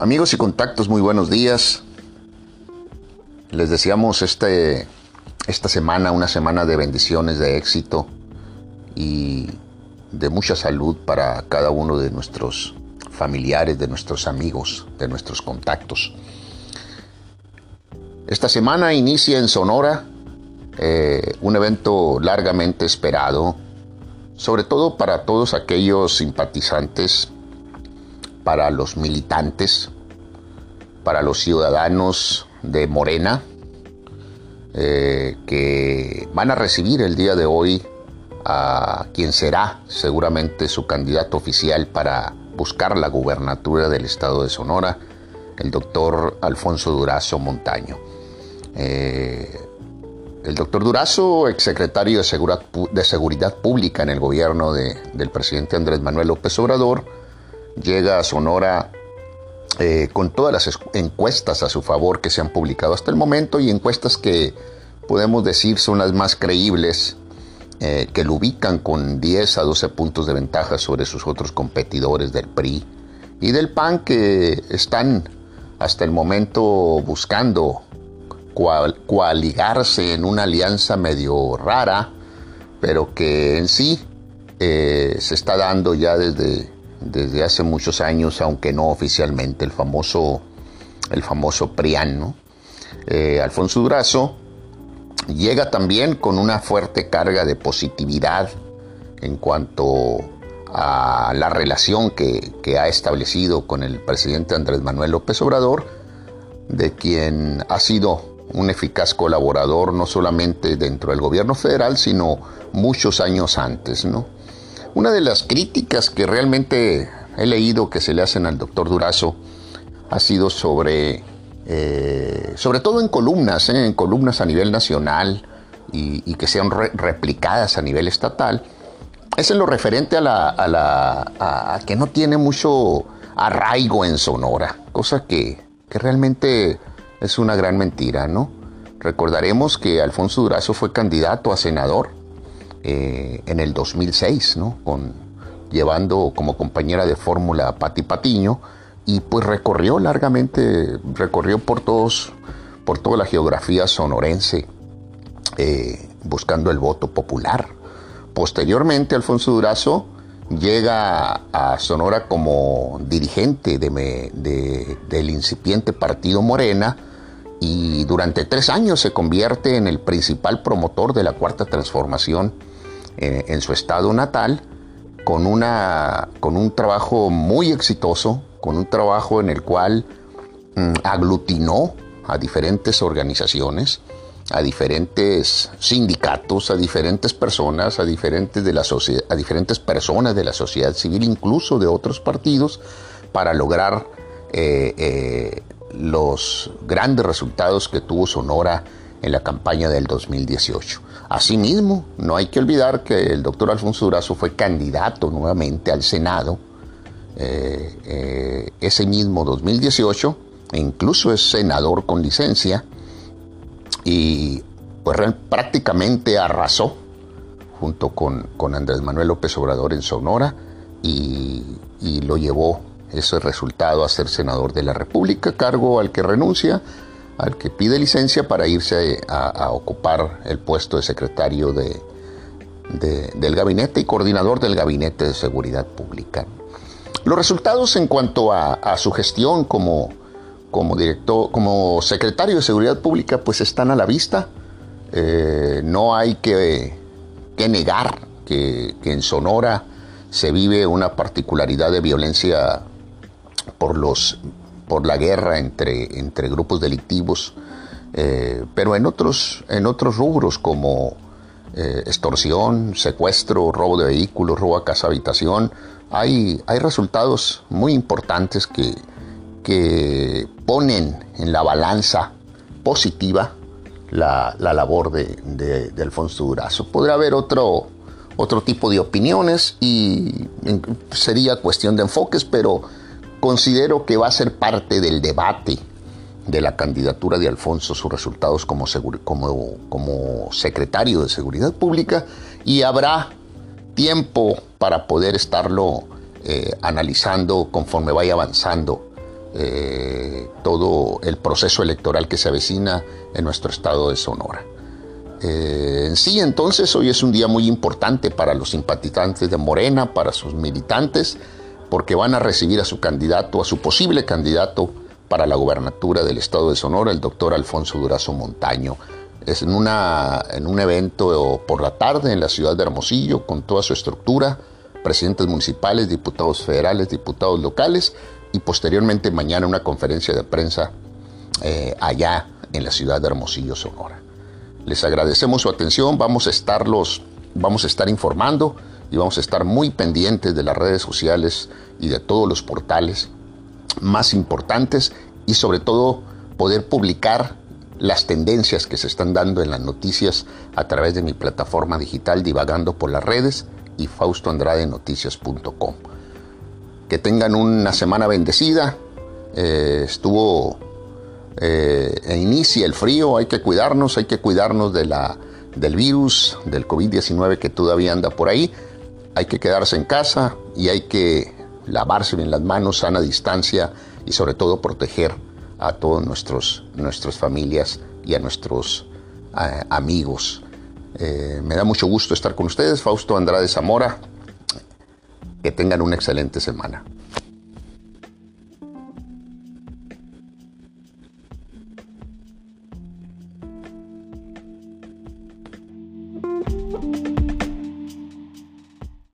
Amigos y contactos, muy buenos días. Les deseamos este, esta semana una semana de bendiciones, de éxito y de mucha salud para cada uno de nuestros familiares, de nuestros amigos, de nuestros contactos. Esta semana inicia en Sonora eh, un evento largamente esperado, sobre todo para todos aquellos simpatizantes para los militantes, para los ciudadanos de Morena, eh, que van a recibir el día de hoy a quien será seguramente su candidato oficial para buscar la gubernatura del estado de Sonora, el doctor Alfonso Durazo Montaño. Eh, el doctor Durazo, exsecretario de Seguridad, de Seguridad Pública en el gobierno del presidente Andrés Manuel López Obrador, llega a Sonora eh, con todas las encuestas a su favor que se han publicado hasta el momento y encuestas que podemos decir son las más creíbles, eh, que lo ubican con 10 a 12 puntos de ventaja sobre sus otros competidores del PRI y del PAN que están hasta el momento buscando coaligarse en una alianza medio rara, pero que en sí eh, se está dando ya desde desde hace muchos años, aunque no oficialmente, el famoso, el famoso PRIAN. Eh, Alfonso Durazo llega también con una fuerte carga de positividad en cuanto a la relación que, que, ha establecido con el presidente Andrés Manuel López Obrador, de quien ha sido un eficaz colaborador no solamente dentro del gobierno federal, sino muchos años antes, ¿no? Una de las críticas que realmente he leído que se le hacen al doctor Durazo ha sido sobre, eh, sobre todo en columnas, ¿eh? en columnas a nivel nacional y, que sean replicadas a nivel estatal, es en lo referente a, la, a, la, que no tiene mucho arraigo en Sonora, cosa que, que realmente es una gran mentira, ¿no? Recordaremos que Alfonso Durazo fue candidato a senador eh, en el 2006, ¿no? Con, llevando como compañera de fórmula a Pati Patiño y pues recorrió largamente, recorrió por todos, por toda la geografía sonorense, eh, buscando el voto popular. Posteriormente, Alfonso Durazo llega a Sonora como dirigente del incipiente partido Morena, y durante tres años se convierte en el principal promotor de la cuarta transformación eh, en su estado natal, con, una, con un trabajo muy exitoso, con un trabajo en el cual mm, aglutinó a diferentes organizaciones, a diferentes sindicatos, a diferentes personas, a diferentes, de la a diferentes personas de la sociedad civil, incluso de otros partidos, para lograr eh, eh, los grandes resultados que tuvo Sonora en la campaña del 2018. Asimismo, no hay que olvidar que el doctor Alfonso Durazo fue candidato nuevamente al Senado eh, eh, ese mismo 2018, e incluso es senador con licencia, y pues prácticamente arrasó junto con, con Andrés Manuel López Obrador en Sonora y, y lo llevó ese resultado a ser senador de la República, cargo al que renuncia, al que pide licencia para irse a, ocupar el puesto de secretario de, del gabinete y coordinador del gabinete de seguridad pública. Los resultados en cuanto a, su gestión como, como, director, como secretario de seguridad pública pues están a la vista. Eh, no hay que, que negar que, que en Sonora se vive una particularidad de violencia por, los, por la guerra entre, entre grupos delictivos, eh, pero en otros, en otros rubros como eh, extorsión, secuestro, robo de vehículos, robo a casa habitación, hay, hay resultados muy importantes que, que ponen en la balanza positiva la, labor de, de, Alfonso Durazo. Podrá haber otro, otro tipo de opiniones y sería cuestión de enfoques, pero Considero que va a ser parte del debate de la candidatura de Alfonso, sus resultados como, como, como secretario de Seguridad Pública y habrá tiempo para poder estarlo eh, analizando conforme vaya avanzando eh, todo el proceso electoral que se avecina en nuestro estado de Sonora. Eh, sí, entonces, hoy es un día muy importante para los simpatizantes de Morena, para sus militantes, porque van a recibir a su candidato, a su posible candidato para la gubernatura del estado de Sonora, el doctor Alfonso Durazo Montaño. Es en, una, en un evento por la tarde en la ciudad de Hermosillo, con toda su estructura, presidentes municipales, diputados federales, diputados locales, y posteriormente mañana una conferencia de prensa eh, allá en la ciudad de Hermosillo, Sonora. Les agradecemos su atención, vamos a estarlos, vamos a estar informando y vamos a estar muy pendientes de las redes sociales y de todos los portales más importantes y sobre todo poder publicar las tendencias que se están dando en las noticias a través de mi plataforma digital divagando por las redes y faustoandradenoticias.com. Que tengan una semana bendecida. Eh, estuvo eh, e inicia el frío, hay que cuidarnos, hay que cuidarnos de la, del virus, del COVID-19 que todavía anda por ahí. Hay que quedarse en casa y hay que lavarse bien las manos, sana distancia y sobre todo proteger a todos nuestros nuestras familias y a nuestros amigos. Eh, me da mucho gusto estar con ustedes, Fausto Andrade Zamora. Que tengan una excelente semana.